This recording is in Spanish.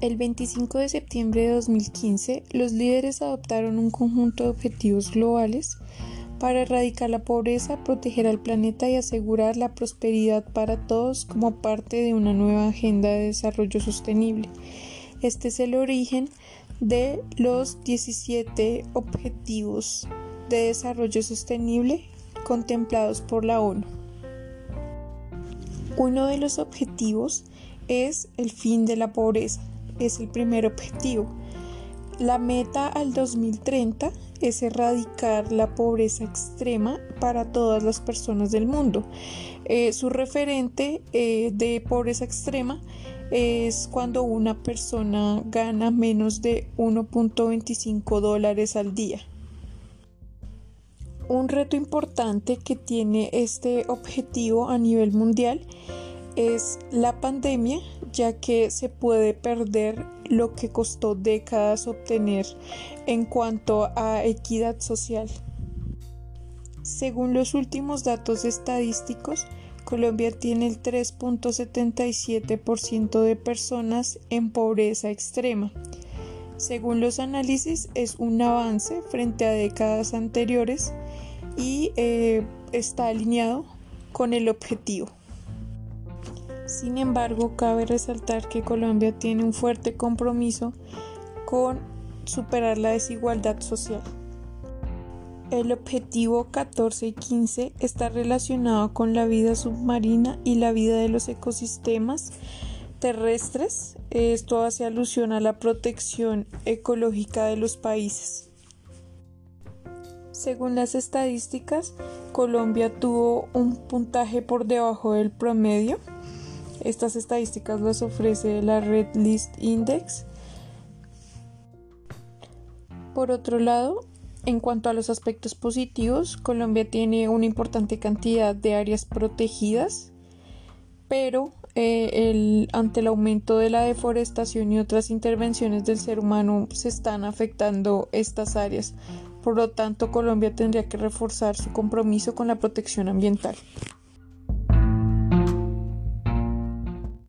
El 25 de septiembre de 2015, los líderes adoptaron un conjunto de objetivos globales para erradicar la pobreza, proteger al planeta y asegurar la prosperidad para todos como parte de una nueva agenda de desarrollo sostenible. Este es el origen de los 17 Objetivos de Desarrollo Sostenible contemplados por la ONU. Uno de los objetivos es el fin de la pobreza. Es el primer objetivo. La meta al 2030 es erradicar la pobreza extrema para todas las personas del mundo. Eh, su referente eh, de pobreza extrema es cuando una persona gana menos de 1.25 dólares al día. Un reto importante que tiene este objetivo a nivel mundial es la pandemia, ya que se puede perder lo que costó décadas obtener en cuanto a equidad social. Según los últimos datos estadísticos, Colombia tiene el 3.77% de personas en pobreza extrema. Según los análisis, es un avance frente a décadas anteriores y eh, está alineado con el objetivo. Sin embargo, cabe resaltar que Colombia tiene un fuerte compromiso con superar la desigualdad social. El objetivo 14 y 15 está relacionado con la vida submarina y la vida de los ecosistemas terrestres. Esto hace alusión a la protección ecológica de los países. Según las estadísticas, Colombia tuvo un puntaje por debajo del promedio. Estas estadísticas las ofrece la Red List Index. Por otro lado, en cuanto a los aspectos positivos, Colombia tiene una importante cantidad de áreas protegidas, pero eh, ante el aumento de la deforestación y otras intervenciones del ser humano se están afectando estas áreas. Por lo tanto, Colombia tendría que reforzar su compromiso con la protección ambiental.